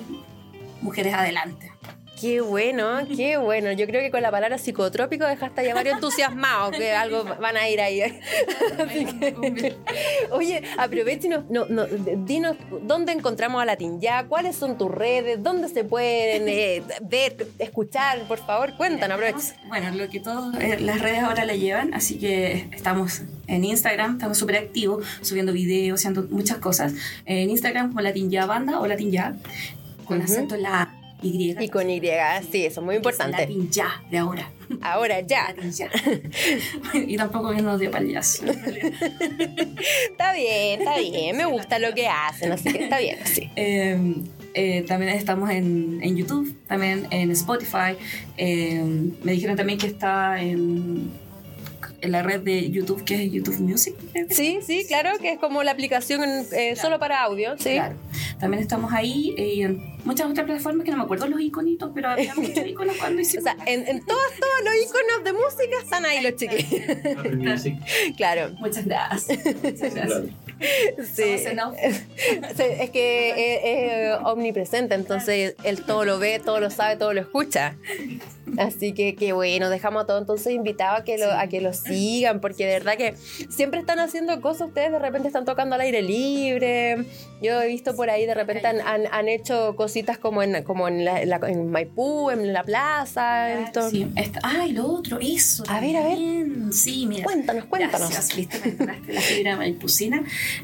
mujeres adelante. Qué bueno, qué bueno. Yo creo que con la palabra psicotrópico dejaste ya varios entusiasmados que algo van a ir ahí. oye, aprovecha y no, dinos dónde encontramos a Latin Ya, cuáles son tus redes, dónde se pueden eh, ver, escuchar, por favor, cuéntanos, aprovecha. Bueno, lo que todas eh, las redes ahora la llevan, así que estamos en Instagram, estamos súper activos, subiendo videos, haciendo muchas cosas. En Instagram como Latin Ya Banda o Latin Ya, con acento en la y. Y con Y, sí, eso es muy importante. Latin ya, de ahora. Ahora ya. Latin ya. y tampoco viendo de payaso. está bien, está bien. Me gusta lo que hacen, así que está bien, sí. Em, eh, también estamos en, en, YouTube, también en Spotify. Em, me dijeron también que está en en la red de YouTube, que es YouTube Music. Sí, sí, claro, que es como la aplicación eh, solo para audio. Sí. Claro. También estamos ahí eh, y en muchas otras plataformas que no me acuerdo los iconitos, pero había muchos iconos cuando hicimos. O sea, en, en todos, todos los iconos de música están ahí los chiquillos. claro. Muchas gracias. Muchas gracias. Sí. es que es, omnipresente, entonces él todo lo ve, todo lo sabe, todo lo escucha. Así que qué bueno, dejamos a todos entonces invitados a que, lo, a que lo sigan, porque de verdad que siempre están haciendo cosas, ustedes de repente están tocando al aire libre. Yo he visto por ahí, de repente han, han, hecho cositas como en, como en, la, en Maipú, en la plaza. Esto. Sí, ah, y lo otro, eso. A ver, a ver. Sí, mira. Cuéntanos, cuéntanos. Gracias, viste, me la fibra maipucina.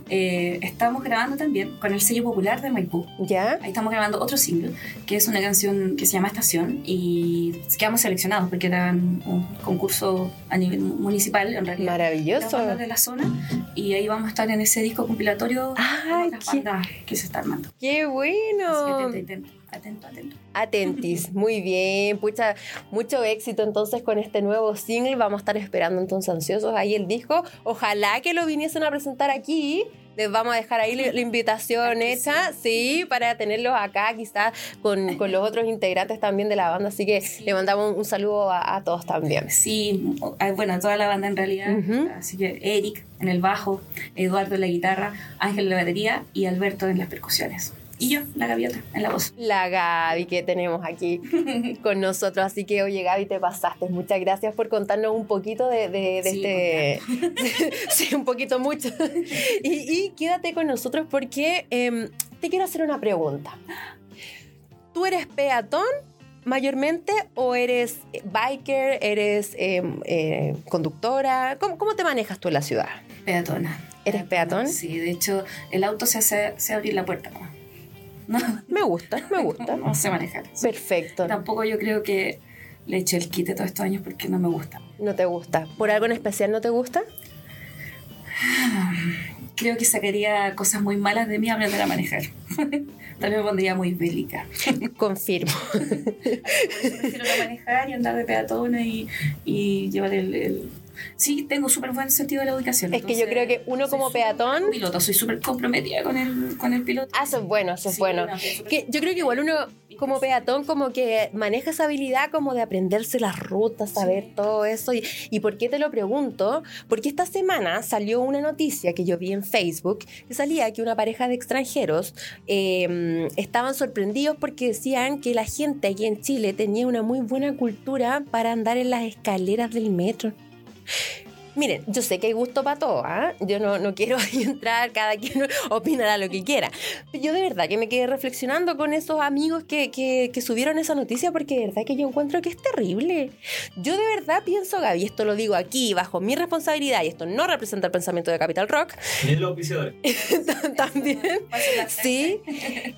Eh, estamos grabando también con el sello popular de Maipú. ¿Ya? Ahí estamos grabando otro single, que es una canción que se llama Estación, y quedamos seleccionados porque era un concurso a nivel municipal, en realidad. Maravilloso. de la zona, y ahí vamos a estar en ese disco compilatorio Ay, qué... que se está armando. ¡Qué bueno! Atento, atento. Atentis, muy bien. Pucha, mucho éxito entonces con este nuevo single. Vamos a estar esperando entonces ansiosos ahí el disco. Ojalá que lo viniesen a presentar aquí. Les vamos a dejar ahí la, invitación hecha, sí, para tenerlos acá, quizás con, con, los otros integrantes también de la banda. Así que le mandamos un, saludo a, todos también. Sí, bueno, a toda la banda en realidad. Así que Eric en el bajo, Eduardo en la guitarra, Ángel en la batería y Alberto en las percusiones. Y yo, la gaviota, en la voz. La Gaby que tenemos aquí con nosotros. Así que, oye, Gaby, te pasaste. Muchas gracias por contarnos un poquito de, este. sí, un poquito mucho. y, quédate con nosotros porque em, te quiero hacer una pregunta. ¿Tú eres peatón mayormente o eres biker, eres em, eh, conductora? ¿Cómo, ¿Cómo, te manejas tú en la ciudad? Peatona. ¿Eres peatón? Sí, de hecho el auto se hace, se abre la puerta. Me gusta, me gusta. No sé manejar. Perfecto. Tampoco yo creo que le eché el quite todos estos años porque no me gusta. No te gusta. ¿Por algo en especial no te gusta? Creo que sacaría cosas muy malas de mí aprender a manejar. Tal vez me pondría muy bélica. Confirmo. Prefiero no manejar y andar de peatona y, y llevar el sí tengo súper buen sentido de la ubicación. Es que yo creo que uno como peatón... Piloto, soy súper comprometida con el, con el piloto. Ah, eso es bueno, eso es bueno. que yo creo que igual uno como peatón como que maneja esa habilidad como de aprenderse las rutas, saber todo eso. Y, y, por qué te lo pregunto? Porque esta semana salió una noticia que yo vi en Facebook que salía que una pareja de extranjeros em, estaban sorprendidos porque decían que la gente aquí en Chile tenía una muy buena cultura para andar en las escaleras del metro. Miren, yo sé que hay gusto para todo, ¿ah? yo no, no quiero entrar, cada quien opinará lo que quiera. Yo de verdad que me quedé reflexionando con esos amigos que, que, subieron esa noticia porque de verdad que yo encuentro que es terrible. Yo de verdad pienso, Gaby, esto lo digo aquí bajo mi responsabilidad y esto no representa el pensamiento de Capital Rock. Ni los También, sí,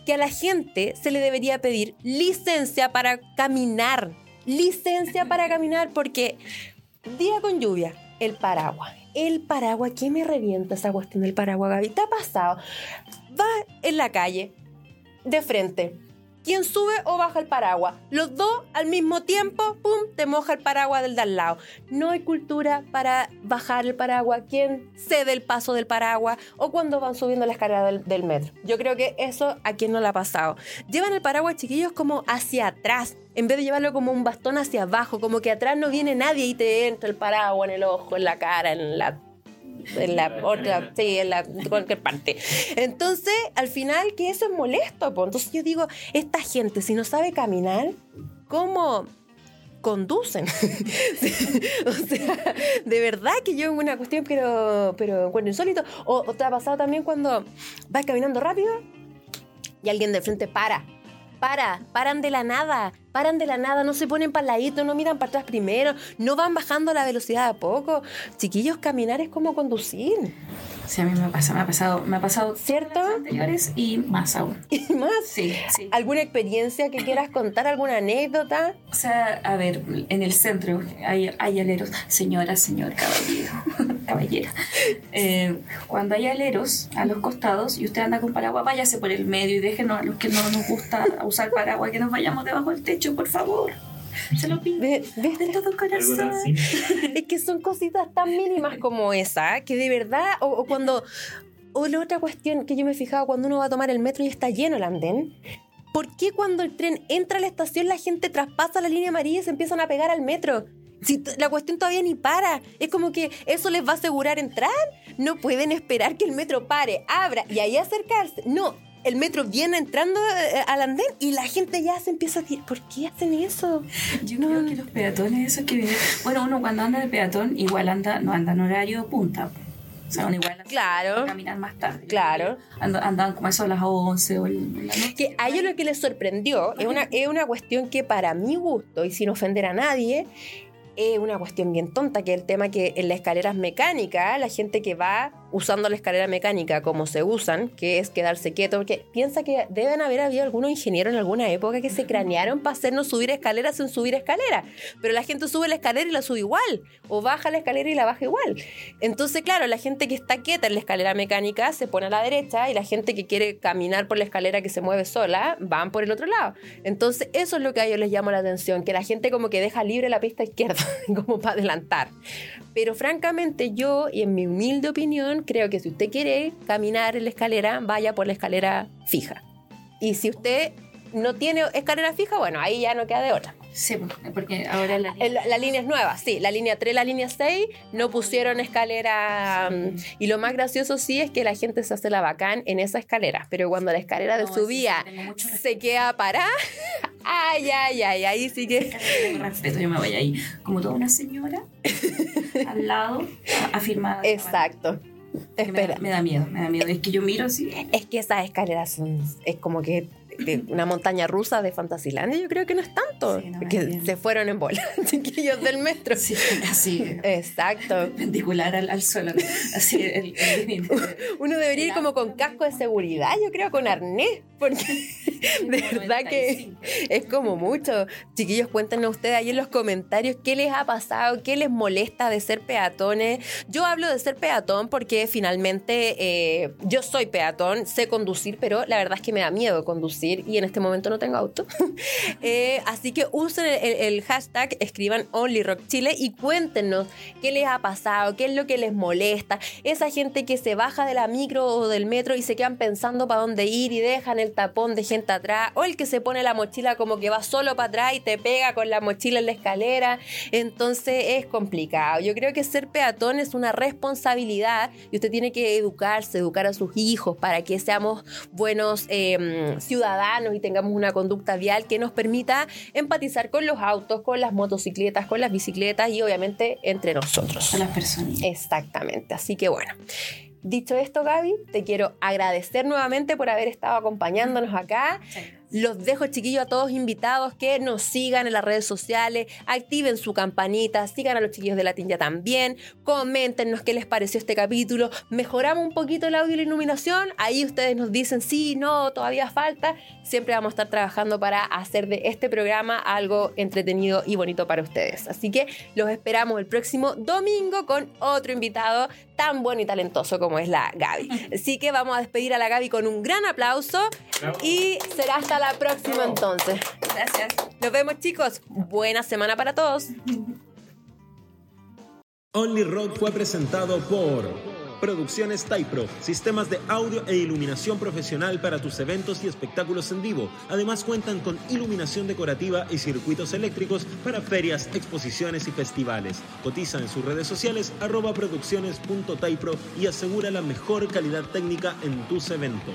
que a la gente se le debería pedir licencia para caminar. Licencia para caminar porque Día con lluvia, el paraguas. El paraguas, ¿qué me revienta esa cuestión del paraguas, Gaby? ¿Te ha pasado? Va en la calle, de frente, ¿Quién sube o baja el paraguas? Los dos al mismo tiempo, ¡pum!, te moja el paraguas del de al lado. No hay cultura para bajar el paraguas. ¿Quién cede el paso del paraguas? O cuando van subiendo la escalera del, metro. Yo creo que eso a quien no le ha pasado. Llevan el paraguas, chiquillos, como hacia atrás. En vez de llevarlo como un bastón hacia abajo, como que atrás no viene nadie y te entra el paraguas en el ojo, en la cara, en la en la otra, sí, en la cualquier parte. Entonces, al final, que eso es molesto. Entonces yo digo, esta gente, si no sabe caminar, cómo conducen. o sea, de verdad que yo en una cuestión, pero, pero encuentro insólito. O, o, te ha pasado también cuando vas caminando rápido y alguien de frente para. Para, paran de la nada, paran de la nada, no se ponen para ladito, no miran para atrás primero, no van bajando la velocidad a poco. Chiquillos, caminar es como conducir. Sí, a mí me pasa, me ha pasado, me ha pasado ¿cierto? anteriores y más aún. ¿Y más? Sí, sí. ¿Alguna experiencia que quieras contar, alguna anécdota? O sea, a ver, en el centro hay, hay aleros, señora, señor, caballero, caballera. Eh, cuando hay aleros a los costados y usted anda con paraguas, váyase por el medio y déjenos a los que no nos gusta usar paraguas que nos vayamos debajo del techo, por favor. Se lo pido. De, todo corazón. Es que son cositas tan mínimas como esa, que de verdad, o, cuando. O la otra cuestión que yo me he fijado cuando uno va a tomar el metro y está lleno el andén. ¿Por qué cuando el tren entra a la estación la gente traspasa la línea amarilla y se empiezan a pegar al metro? Si la cuestión todavía ni para. Es como que eso les va a asegurar entrar. No pueden esperar que el metro pare, abra y ahí acercarse. No, el metro viene entrando eh, al andén y la gente ya se empieza a decir, ¿por qué hacen eso? Yo creo que los peatones, eso que Bueno, uno cuando anda de peatón, igual anda, no anda en horario punta. O sea, uno igual claro. a caminar más tarde. Claro. andaban como eso a las 11 o la noche. Que a ellos lo que les sorprendió es una, es una cuestión que para mi gusto, y sin ofender a nadie, es una cuestión bien tonta, que es el tema que en las escaleras mecánicas, la gente que va usando la escalera mecánica como se usan, que es quedarse quieto, porque piensa que deben haber habido algunos ingenieros en alguna época que se cranearon para hacernos subir escaleras sin subir escalera, pero la gente sube la escalera y la sube igual, o baja la escalera y la baja igual. Entonces, claro, la gente que está quieta en la escalera mecánica se pone a la derecha y la gente que quiere caminar por la escalera que se mueve sola van por el otro lado. Entonces, eso es lo que a ellos les llama la atención, que la gente como que deja libre la pista izquierda, como para adelantar. Pero francamente yo, y en mi humilde opinión, creo que si usted quiere caminar en la escalera, vaya por la escalera fija. Y si usted no tiene escalera fija, bueno, ahí ya no queda de otra. Sí, porque ahora la línea... La, línea es nueva, sí. La línea 3, la línea 6 no pusieron escalera. Mm, y lo más gracioso sí es que la gente se hace la bacán en esa escalera. Pero cuando la escalera de subida se queda parada, ay, ay, ay, ahí sí que. respeto, yo me voy ahí como toda una señora al lado, afirmada. Exacto. Espera. Me da, miedo, me da miedo. Es que yo miro así. Es que esas escaleras son. Es como que una montaña rusa de Fantasylandia, yo creo que no es tanto. que se fueron en bola, chiquillos del metro. Sí, así. Exacto. Perpendicular al, suelo. Así, el, Uno debería ir como con casco de seguridad, yo creo, con arnés, porque de verdad que es como mucho. Chiquillos, cuéntenos ustedes ahí en los comentarios qué les ha pasado, qué les molesta de ser peatones. Yo hablo de ser peatón porque finalmente eh, yo soy peatón, sé conducir, pero la verdad es que me da miedo conducir y en este momento no tengo auto. Eh, así que usen el, hashtag, escriban OnlyRockChile y cuéntenos qué les ha pasado, qué es lo que les molesta. Esa gente que se baja de la micro o del metro y se quedan pensando para dónde ir y dejan el tapón de gente atrás. O el que se pone la mochila como que va solo para atrás y te pega con la mochila en la escalera. Entonces es complicado. Yo creo que ser peatón es una responsabilidad y usted tiene que educarse, educar a sus hijos para que seamos buenos eh, ciudadanos y tengamos una conducta vial que nos permita empatizar con los autos, con las motocicletas, con las bicicletas y obviamente entre nosotros. Con las personas. Exactamente. Así que bueno. Dicho esto, Gaby, te quiero agradecer nuevamente por haber estado acompañándonos acá. Los dejo, chiquillos, a todos invitados que nos sigan en las redes sociales, activen su campanita, sigan a los chiquillos de la tinja también, coméntenos qué les pareció este capítulo, mejoramos un poquito el audio y la iluminación, ahí ustedes nos dicen sí, no, todavía falta, siempre vamos a estar trabajando para hacer de este programa algo entretenido y bonito para ustedes. Así que los esperamos el próximo domingo con otro invitado tan bueno y talentoso como es la Gaby. Así que vamos a despedir a la Gaby con un gran aplauso y será hasta la la próxima entonces. Gracias. Nos vemos chicos. Buena semana para todos. Only Rock fue presentado por Producciones Typro, sistemas de audio e iluminación profesional para tus eventos y espectáculos en vivo. Además cuentan con iluminación decorativa y circuitos eléctricos para ferias, exposiciones y festivales. Cotiza en sus redes sociales arroba producciones.typro y asegura la mejor calidad técnica en tus eventos.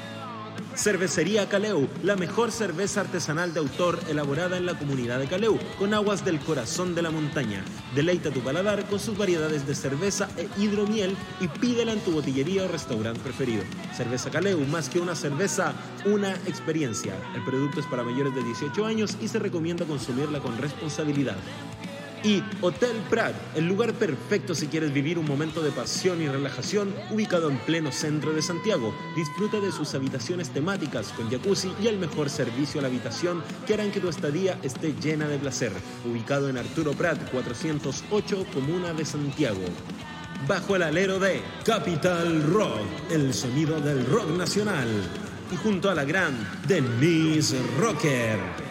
Cervecería Caleu, la mejor cerveza artesanal de autor elaborada en la comunidad de Caleu, con aguas del corazón de la montaña. Deleita tu paladar con sus variedades de cerveza e hidromiel y pídela en tu botillería o restaurante preferido. Cerveza Caleu, más que una cerveza, una experiencia. El producto es para mayores de 18 años y se recomienda consumirla con responsabilidad y Hotel Prat, el lugar perfecto si quieres vivir un momento de pasión y relajación, ubicado en pleno centro de Santiago. Disfruta de sus habitaciones temáticas con jacuzzi y el mejor servicio a la habitación que harán que tu estadía esté llena de placer. Ubicado en Arturo Prat 408, Comuna de Santiago. Bajo el alero de Capital Rock, el sonido del rock nacional. Y junto a la gran Denise Rocker